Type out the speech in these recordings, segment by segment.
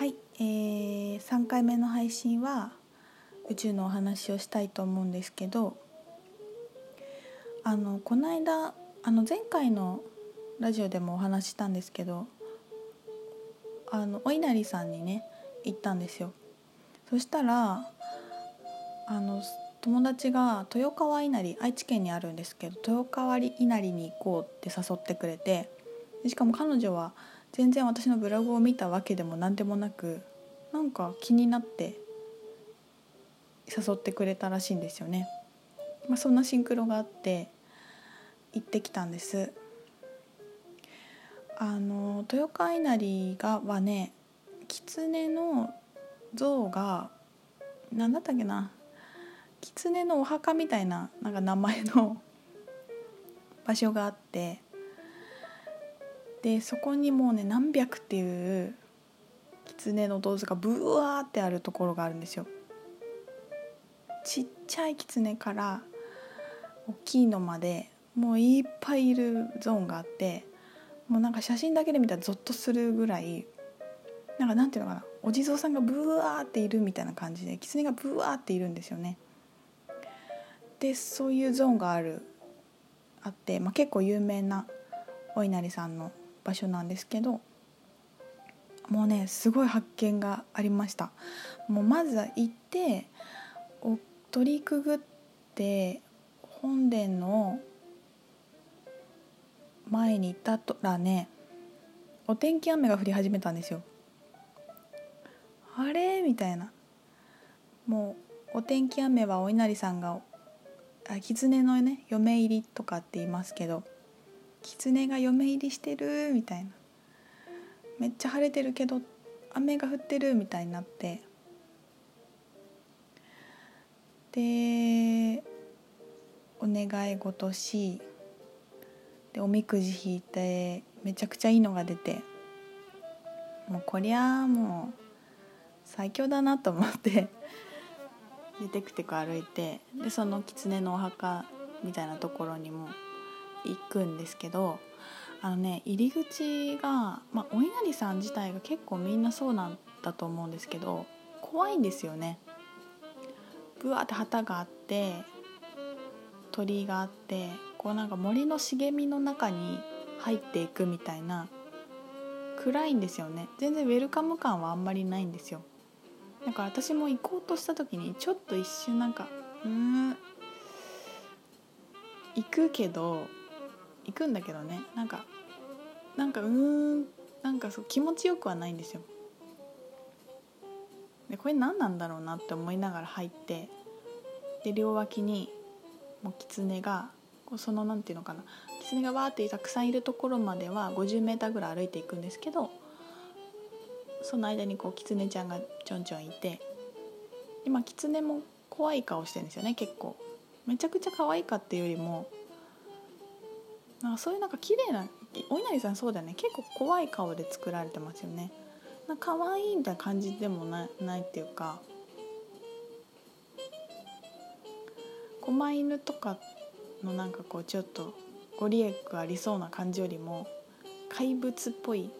はい、えー、3回目の配信は宇宙のお話をしたいと思うんですけどあのこの間あの前回のラジオでもお話ししたんですけどあのお稲荷さんにね行ったんですよ。そしたらあの友達が豊川稲荷愛知県にあるんですけど豊川稲荷に行こうって誘ってくれてしかも彼女は全然私のブログを見たわけでも何でもなくなんか気になって誘ってくれたらしいんですよね、まあ、そんなシンクロがあって行ってきたんです。あの豊川稲荷がはね狐の像が何だったっけな狐のお墓みたいななんか名前の 場所があってでそこにもうね何百っていう狐の銅像がブワーってあるところがあるんですよ。ちっちゃい狐から大きいのまでもういっぱいいるゾーンがあってもうなんか写真だけで見たらゾッとするぐらいなんかなんていうのかなお地蔵さんがブワーっているみたいな感じで狐がブワーっているんですよね。でそういうゾーンがあるあって、まあ、結構有名なお稲荷さんの場所なんですけどもうねすごい発見がありました。もうまずは行ってお取りくぐって本殿の前に行ったらねお天気雨が降り始めたんですよ。あれ？みたいな。もうお天気雨はお稲荷さんがあ狐のね嫁入りとかって言いますけど狐が嫁入りしてるみたいなめっちゃ晴れてるけど雨が降ってるみたいになって。でお願い事しでおみくじ引いてめちゃくちゃいいのが出て。もうこりゃもう最強だなと思って。でテクテク歩いて。でその狐のお墓みたいなところにも行くんですけどあのね入り口が、まあ、お稲荷さん自体が結構みんなそうなんだと思うんですけど怖いんですよね。ぶわって旗があって鳥居があってこうなんか森の茂みの中に入っていくみたいな暗いんですよね全然ウェルカム感はあんまりないんですよだから私も行こうとした時にちょっと一瞬なんかうん行くけど行くんだけどね。なんかなんかうーんなんかそう気持ちよくはないんですよ。でこれ何なんだろうなって思いながら入ってで両脇にもう狐がこうそのなんていうのかな。狐がわーってたくさんいるところまでは 50m ぐらい歩いていくんですけどその間にこう狐ちゃんがちょんちょんいてで、まあ、狐も怖い顔してるんですよね結構。めちゃくちゃ可愛いかっていうよりもなんかそういうなんか綺麗なお稲荷さんそうだよね。結構怖い顔で作られてますよね。なんか可愛いみたいな感じでもないないっていうか。狛犬とかのなんかこうちょっとご利益ありそうな感じよりも怪物っぽい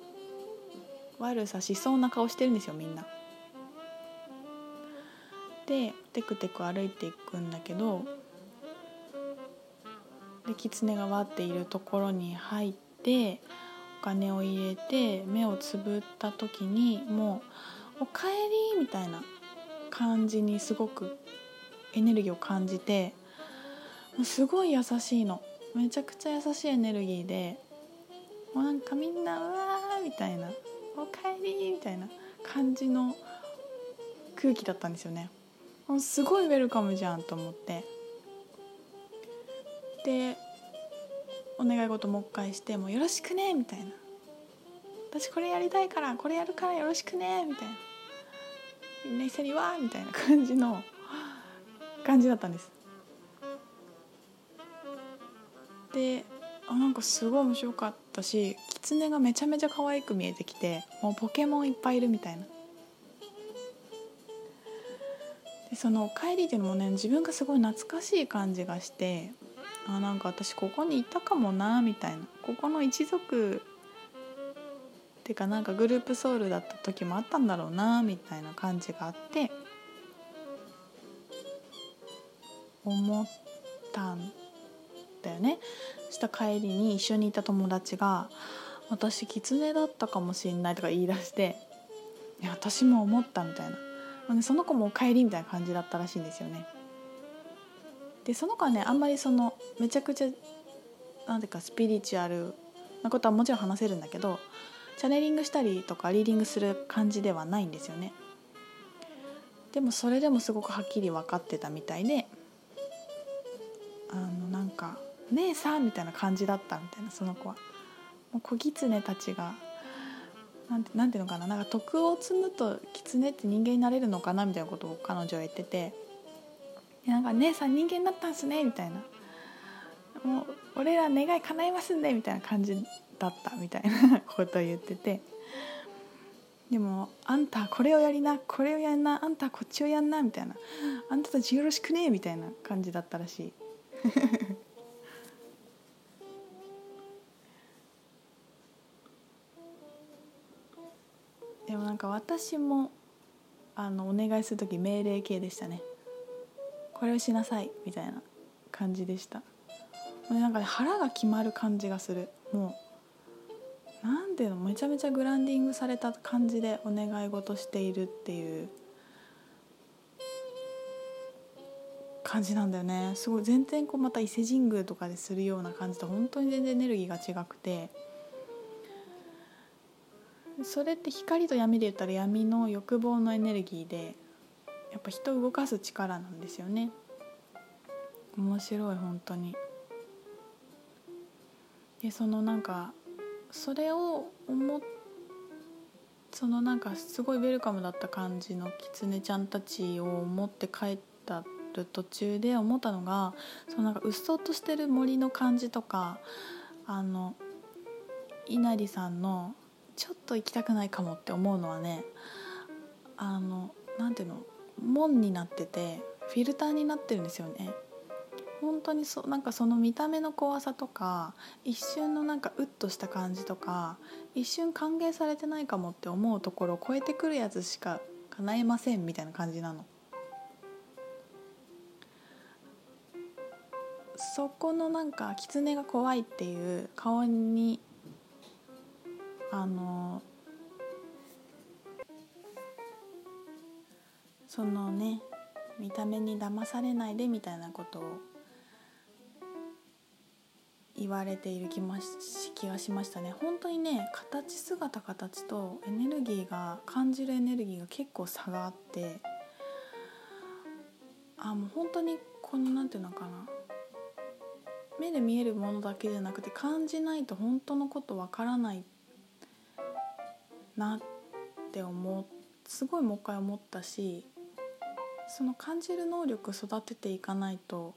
悪さしそうな顔してるんですよみんな。でテクテク歩いていくんだけどで狐がわっているところに入ってお金を入れて目をつぶった時にもう「おかえり」みたいな感じにすごくエネルギーを感じてすごい優しいの。めちゃくちゃ優しいエネルギーでもうなんかみんな「うわー」みたいな「おかえり」みたいな感じの空気だったんですよね。すごいウェルカムじゃんと思って。でお願い事もう一回して「もうよろしくね」みたいな「私これやりたいからこれやるからよろしくね」みたいな「みんな一緒にわ」みたいな感じの感じだったんです。であなんかすごい面白かったし狐がめちゃめちゃ可愛く見えてきてもうポケモンいっぱいいるみたいな。でその「おかえり」っていうのもね自分がすごい懐かしい感じがしてあなんか私ここにいたかもなみたいな。ここの一族っていうかなんかグループソウルだった時もあったんだろうなみたいな感じがあって。思ったんだよね。した帰りに一緒にいた友達が「私狐だったかもしんない」とか言い出して「いや私も思った」みたいな。その子もお帰りみたいな感じだったらしいんですよね。でその子はねあんまりそのめちゃくちゃなんていうかスピリチュアルなことはもちろん話せるんだけどチャネリングしたりとかリーディングする感じではないんですよね。でもそれでもすごくはっきり分かってたみたいであのなんか「姉さん」みたいな感じだったみたいなその子は。もう小狐たちがなんてなんていうのかななんか徳を積むと狐って人間になれるのかなみたいなことを彼女は言っててなんか「姉さん人間になったんすね」みたいな「もう俺ら願い叶いますんで」みたいな感じだったみたいな ことを言ってて。でも「あんたこれをやりなこれをやんなあんたこっちをやんな」みたいな「あんたたちよろしくね」みたいな感じだったらしい。でもなんか私もあのお願いする時命令形でしたね。これをしなさいみたいな感じでした。なんか、ね、腹が決まる感じがする。もうなんていうのめちゃめちゃグランディングされた感じでお願い事しているっていう。感じなんだよね。すごい全然こうまた伊勢神宮とかでするような感じと本当に全然エネルギーが違くて。それって光と闇で言ったら闇の欲望のエネルギーで。やっぱ人を動かす力なんですよね。面白い本当に。でそのなんかそれを思っそのなんかすごいウェルカムだった感じのキツネちゃんたちを持って帰ったる途中で思ったのがそのなんかうっそうとしてる森の感じとかあの稲荷さんのちょっと行きたくないかもって思うのはねあのなんていうの門になっててフィルターになってるんですよね本当にそなんかその見た目の怖さとか一瞬のなんかウッとした感じとか一瞬歓迎されてないかもって思うところを超えてくるやつしか叶えませんみたいな感じなの。そこのなんか狐が怖いっていう顔にあのそのね見た目に騙されないでみたいなことを言われている気ま気がしましたね。本当にね形姿形とエネルギーが感じるエネルギーが結構差があってあもう本当にこのなんていうのかな。目で見えるものだけじゃなくて感じないと本当のことわからないなって思うすごいもう一回思ったしその感じる能力育てていかないと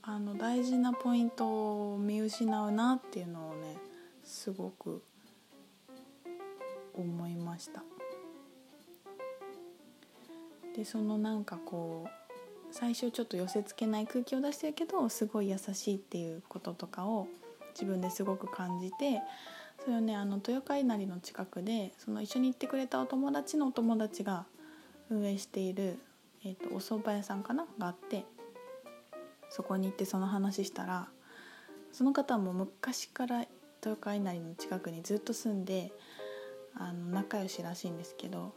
あの大事なポイントを見失うなっていうのをねすごく思いました。でそのなんかこう最初ちょっと寄せつけない空気を出してるけどすごい優しいっていうこととかを自分ですごく感じてそれをねあの豊川稲荷の近くでその一緒に行ってくれたお友達のお友達が運営している、えーと、お蕎麦屋さんかな？があってそこに行ってその話したらその方も昔から豊川稲荷の近くにずっと住んであの仲良しらしいんですけど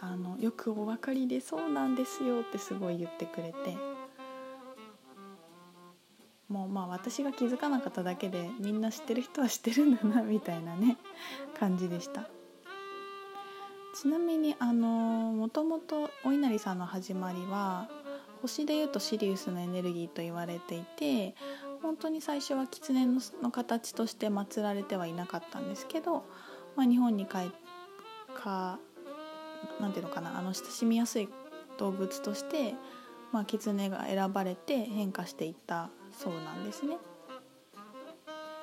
あのよくお分かりでそうなんですよってすごい言ってくれてもうまあ私が気づかなかっただけでみんな知ってる人は知ってるんだなみたいなね感じでした。ちなみにあのもともとお稲荷さんの始まりは星でいうとシリウスのエネルギーと言われていて本当に最初は狐のの形として祀られてはいなかったんですけど、まあ、日本に帰かなんていうのかなあの親しみやすい動物として、まあ、狐が選ばれて変化していったそうなんですね。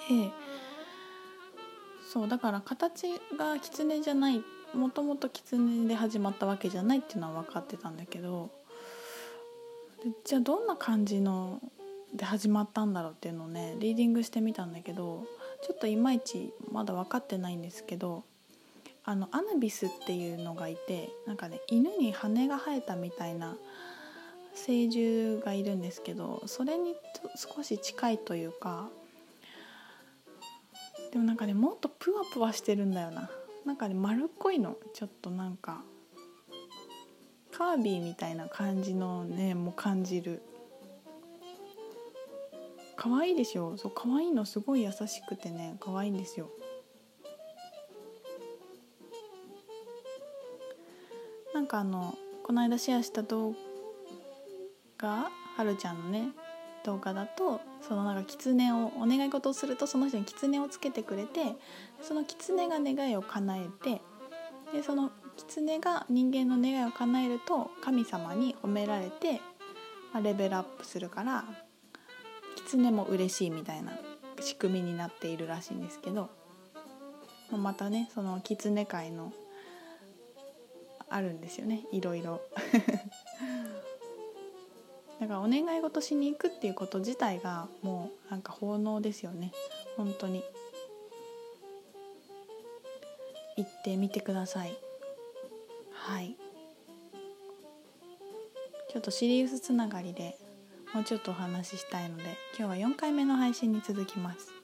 でそうだから形が狐じゃないもともと狐で始まったわけじゃないっていうのは分かってたんだけどじゃあどんな感じので始まったんだろうっていうのをねリーディングしてみたんだけどちょっといまいちまだ分かってないんですけどあのアヌビスっていうのがいてなんかね犬に羽が生えたみたいな聖獣がいるんですけどそれに少し近いというかでもなんかねもっとプワプワしてるんだよな。なんかね丸っこいの。ちょっとなんかカービィみたいな感じのねもう感じる。可愛いでしょ？そう可愛いのすごい優しくてね可愛いんですよ。なんかあのこの間シェアした動画はるちゃんのね動画だとそのなんか狐をお願い事をするとその人に狐をつけてくれてその狐が願いを叶えてでその狐が人間の願いを叶えると神様に褒められて、まあ、レベルアップするから狐も嬉しいみたいな仕組みになっているらしいんですけど、まあ、またねその狐界のあるんですよね。いろいろ。だからお願い事しに行くっていうこと自体がもうなんか奉納ですよね。本当に。行ってみてください。はい。ちょっとシリウスつながりでもうちょっとお話ししたいので今日は4回目の配信に続きます。